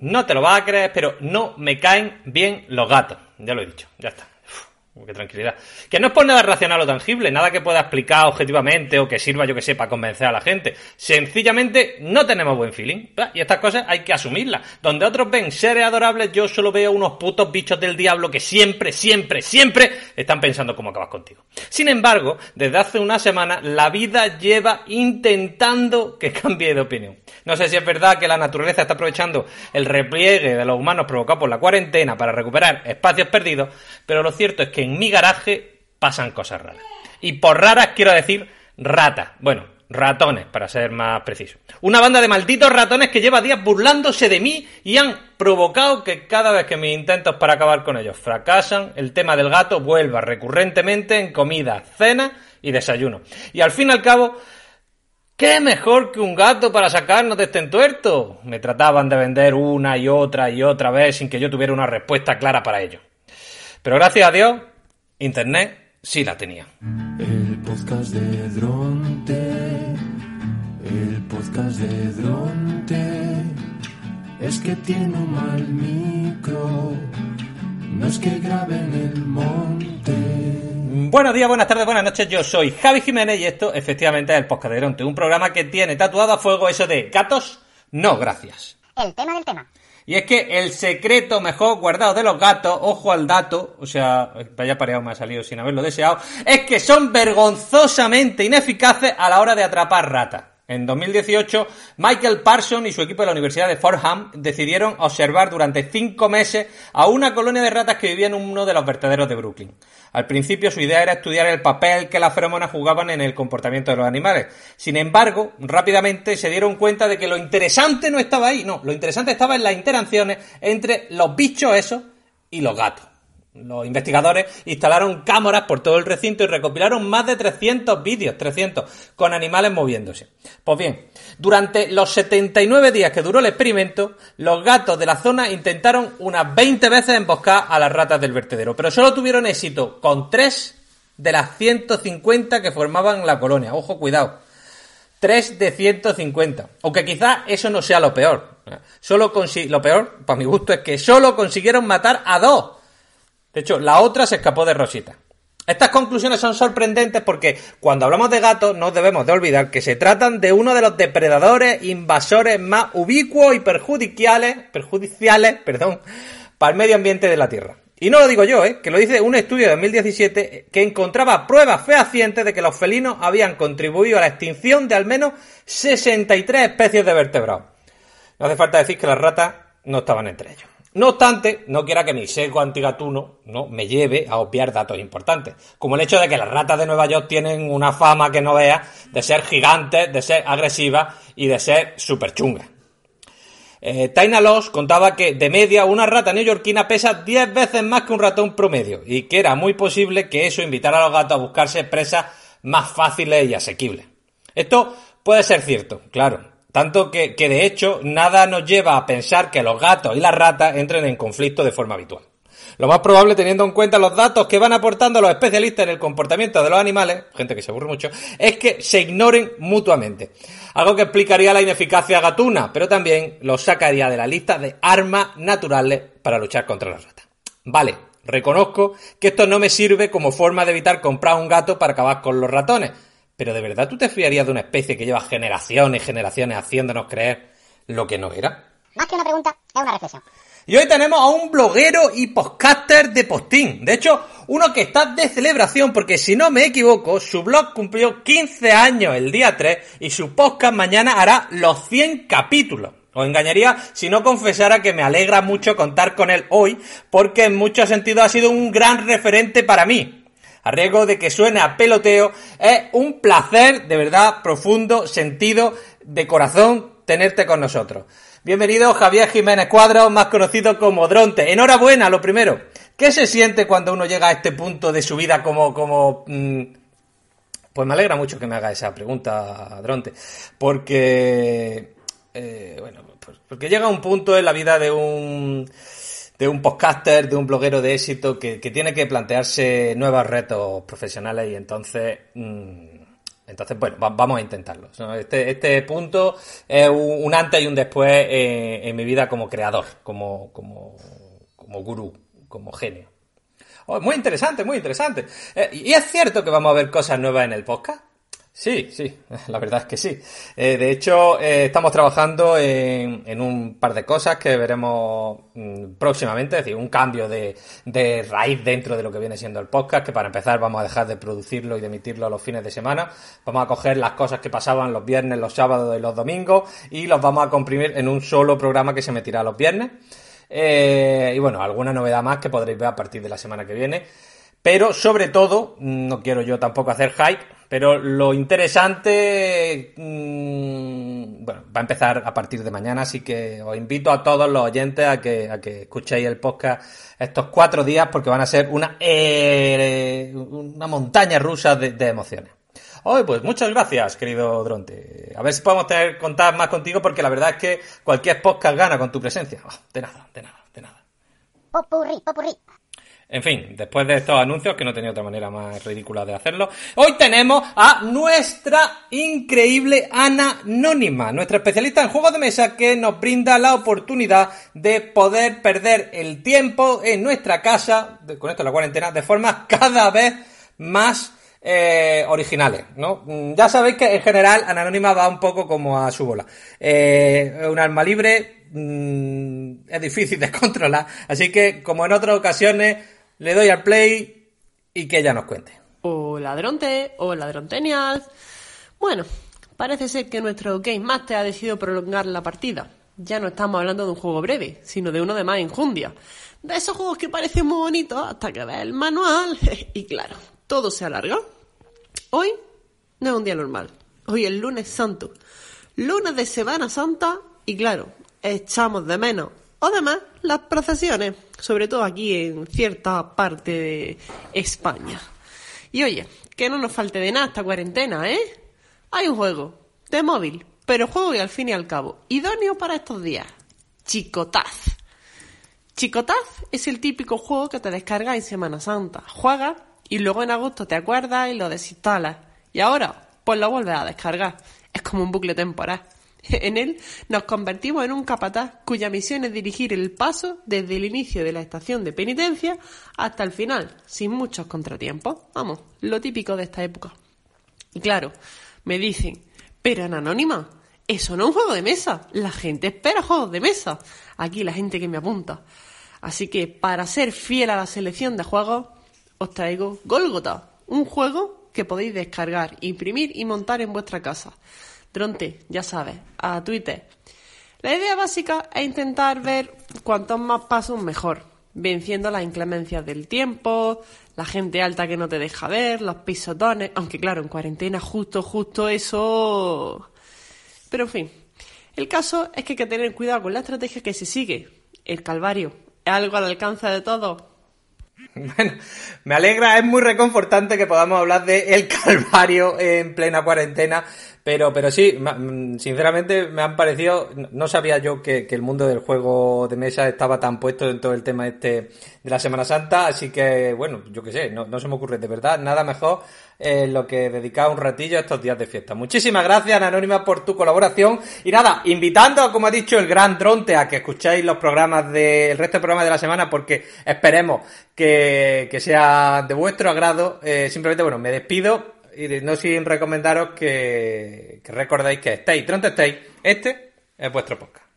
no te lo vas a creer, pero no me caen bien los gatos. Ya lo he dicho, ya está. Qué tranquilidad. Que no es por nada racional o tangible, nada que pueda explicar objetivamente o que sirva, yo que sé, para convencer a la gente. Sencillamente no tenemos buen feeling. Y estas cosas hay que asumirlas. Donde otros ven seres adorables, yo solo veo unos putos bichos del diablo que siempre, siempre, siempre están pensando cómo acabas contigo. Sin embargo, desde hace una semana, la vida lleva intentando que cambie de opinión. No sé si es verdad que la naturaleza está aprovechando el repliegue de los humanos provocado por la cuarentena para recuperar espacios perdidos, pero lo cierto es que en mi garaje pasan cosas raras. Y por raras quiero decir ratas. Bueno, ratones, para ser más preciso. Una banda de malditos ratones que lleva días burlándose de mí y han provocado que cada vez que mis intentos para acabar con ellos fracasan, el tema del gato vuelva recurrentemente en comida, cena y desayuno. Y al fin y al cabo, ¿Qué mejor que un gato para sacarnos de este entuerto? Me trataban de vender una y otra y otra vez sin que yo tuviera una respuesta clara para ello. Pero gracias a Dios, Internet sí la tenía. El podcast de Dronte, el podcast de Dronte, es que tiene un mal micro, no es que grabe en el monte. Buenos días, buenas tardes, buenas noches. Yo soy Javi Jiménez y esto efectivamente es el Podcast de Dronte, un programa que tiene tatuado a fuego eso de gatos, no gracias. El tema del tema. Y es que el secreto mejor guardado de los gatos, ojo al dato, o sea, vaya pareado me ha salido sin haberlo deseado, es que son vergonzosamente ineficaces a la hora de atrapar ratas. En 2018, Michael Parson y su equipo de la Universidad de Fordham decidieron observar durante cinco meses a una colonia de ratas que vivía en uno de los vertederos de Brooklyn. Al principio su idea era estudiar el papel que las feromonas jugaban en el comportamiento de los animales. Sin embargo, rápidamente se dieron cuenta de que lo interesante no estaba ahí, no, lo interesante estaba en las interacciones entre los bichos esos y los gatos. Los investigadores instalaron cámaras por todo el recinto y recopilaron más de 300 vídeos, 300, con animales moviéndose. Pues bien, durante los 79 días que duró el experimento, los gatos de la zona intentaron unas 20 veces emboscar a las ratas del vertedero, pero solo tuvieron éxito con 3 de las 150 que formaban la colonia. Ojo, cuidado. 3 de 150. Aunque quizás eso no sea lo peor. Solo lo peor, para mi gusto, es que solo consiguieron matar a dos de hecho, la otra se escapó de Rosita. Estas conclusiones son sorprendentes porque cuando hablamos de gatos no debemos de olvidar que se tratan de uno de los depredadores invasores más ubicuos y perjudiciales, perjudiciales, perdón, para el medio ambiente de la Tierra. Y no lo digo yo, ¿eh? que lo dice un estudio de 2017 que encontraba pruebas fehacientes de que los felinos habían contribuido a la extinción de al menos 63 especies de vertebrados. No hace falta decir que las ratas no estaban entre ellos. No obstante, no quiera que mi sesgo antigatuno ¿no? me lleve a obviar datos importantes, como el hecho de que las ratas de Nueva York tienen una fama que no vea de ser gigantes, de ser agresivas y de ser súper chungas. Eh, Taina Loss contaba que de media una rata neoyorquina pesa 10 veces más que un ratón promedio y que era muy posible que eso invitara a los gatos a buscarse presas más fáciles y asequibles. Esto puede ser cierto, claro, tanto que, de hecho nada nos lleva a pensar que los gatos y las ratas entren en conflicto de forma habitual. Lo más probable, teniendo en cuenta los datos que van aportando los especialistas en el comportamiento de los animales, gente que se aburre mucho, es que se ignoren mutuamente. Algo que explicaría la ineficacia gatuna, pero también lo sacaría de la lista de armas naturales para luchar contra las ratas. Vale, reconozco que esto no me sirve como forma de evitar comprar un gato para acabar con los ratones, pero ¿de verdad tú te fiarías de una especie que lleva generaciones y generaciones haciéndonos creer lo que no era? Más que una pregunta, es una reflexión. Y hoy tenemos a un bloguero y podcaster de postín. De hecho, uno que está de celebración porque si no me equivoco, su blog cumplió 15 años el día 3 y su podcast mañana hará los 100 capítulos. Os engañaría si no confesara que me alegra mucho contar con él hoy porque en muchos sentidos ha sido un gran referente para mí a de que suene a peloteo, es un placer de verdad profundo, sentido, de corazón, tenerte con nosotros. Bienvenido Javier Jiménez Cuadros, más conocido como Dronte. Enhorabuena, lo primero. ¿Qué se siente cuando uno llega a este punto de su vida como... como mm, Pues me alegra mucho que me haga esa pregunta, Dronte, porque... Eh, bueno, pues porque llega un punto en la vida de un de un podcaster, de un bloguero de éxito que, tiene que plantearse nuevos retos profesionales y entonces mm, Entonces, bueno, vamos a intentarlo. Este, este punto es un antes y un después en mi vida como creador, como, como, como gurú, como genio. Oh, muy interesante, muy interesante. Eh, y es cierto que vamos a ver cosas nuevas en el podcast. Sí, sí, la verdad es que sí. Eh, de hecho, eh, estamos trabajando en, un par de cosas que veremos mm, próximamente, es decir, un cambio de, raíz dentro de lo que viene siendo el podcast, que para empezar vamos a dejar de producirlo y de emitirlo los fines de semana. Vamos a coger las cosas que pasaban los viernes, los sábados y los domingos y los vamos a comprimir en un solo programa que se emitirá los viernes. Eh, y bueno, alguna novedad más que podréis ver a partir de la semana que viene. Pero sobre todo, no quiero yo tampoco hacer hype, pero lo interesante, mm, bueno, va a empezar a partir de mañana, así que os invito a todos los oyentes a que, a que escuchéis el podcast estos cuatro días porque van a ser una, eh, una montaña rusa de, emociones. Hoy, pues muchas gracias, querido Dronte. A ver si podemos tener, contar más contigo porque la verdad es que cualquier podcast gana con tu presencia. Ah, de nada, de nada, de nada. Popurri, popurri. En fin, después de estos anuncios, que no tenía otra manera más ridícula de hacerlo, hoy tenemos a nuestra increíble Anónima, nuestra especialista en juegos de mesa que nos brinda la oportunidad de poder perder el tiempo en nuestra casa, con esto la cuarentena, de formas cada vez más eh, originales, ¿no? Mm, ya sabéis que en general Anónima va un poco como a su bola. Eh, un arma libre mm, es difícil de controlar, así que como en otras ocasiones le doy al play y que ella nos cuente. Hola Dronte, hola Drontenials. Bueno, parece ser que nuestro Game Master ha decidido prolongar la partida. Ya no estamos hablando de un juego breve, sino de uno de más enjundia. De esos juegos que parecen muy bonitos hasta que ves el manual y claro, todo se alarga. Hoy no es un día normal. Hoy es lunes santo. Lunes de Semana Santa y claro, echamos de menos o además, las procesiones, sobre todo aquí en cierta parte de España. Y oye, que no nos falte de nada esta cuarentena, ¿eh? Hay un juego de móvil, pero juego que al fin y al cabo, idóneo para estos días. Chicotaz. Chicotaz es el típico juego que te descargas en Semana Santa. Juegas y luego en agosto te acuerdas y lo desinstalas. Y ahora, pues lo vuelves a descargar. Es como un bucle temporal. En él nos convertimos en un capataz cuya misión es dirigir el paso desde el inicio de la estación de penitencia hasta el final, sin muchos contratiempos. Vamos, lo típico de esta época. Y claro, me dicen, pero en Anónima, eso no es un juego de mesa. La gente espera juegos de mesa. Aquí la gente que me apunta. Así que para ser fiel a la selección de juegos, os traigo Golgota, un juego que podéis descargar, imprimir y montar en vuestra casa. Dronte, ya sabes, a Twitter. La idea básica es intentar ver cuantos más pasos mejor, venciendo las inclemencias del tiempo, la gente alta que no te deja ver, los pisotones, aunque claro, en cuarentena justo, justo eso... Pero en fin, el caso es que hay que tener cuidado con la estrategia que se sigue. El calvario es algo al alcance de todos. Bueno, me alegra, es muy reconfortante que podamos hablar de el calvario en plena cuarentena, pero, pero sí, mm, sinceramente me han parecido, no sabía yo que, el mundo del juego de mesa estaba tan puesto en todo el tema este de la Semana Santa, así que bueno, yo qué sé, no, se me ocurre de verdad nada mejor eh, lo que dedicar un ratillo a estos días de fiesta. Muchísimas gracias, Anónima, por tu colaboración. Y nada, invitando, como ha dicho el gran Dronte, a que escuchéis los programas de, el resto de programas de la semana, porque esperemos que, que sea de vuestro agrado. Eh, simplemente, bueno, me despido y no sin recomendaros que, que recordéis que estéis, donde estéis, este es vuestro podcast.